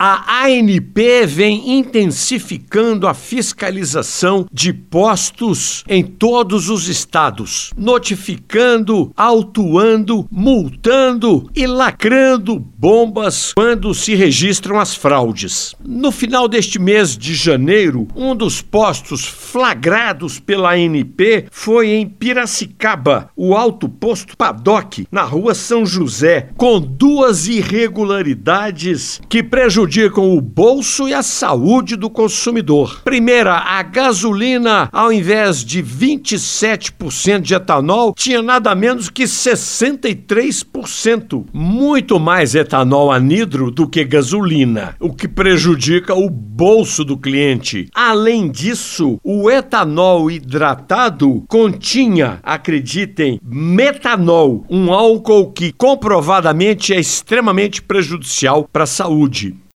A ANP vem intensificando a fiscalização de postos em todos os estados, notificando, autuando, multando e lacrando bombas quando se registram as fraudes. No final deste mês de janeiro, um dos postos flagrados pela ANP foi em Piracicaba, o alto posto Paddock, na rua São José, com duas irregularidades que prejudicam o bolso e a saúde do consumidor. Primeira, a gasolina, ao invés de 27% de etanol, tinha nada menos que 63%. Muito mais etanol anidro do que gasolina, o que prejudica o bolso do cliente. Além disso, o etanol hidratado continha, acreditem, metanol, um álcool que comprovadamente é extremamente prejudicial para a saúde.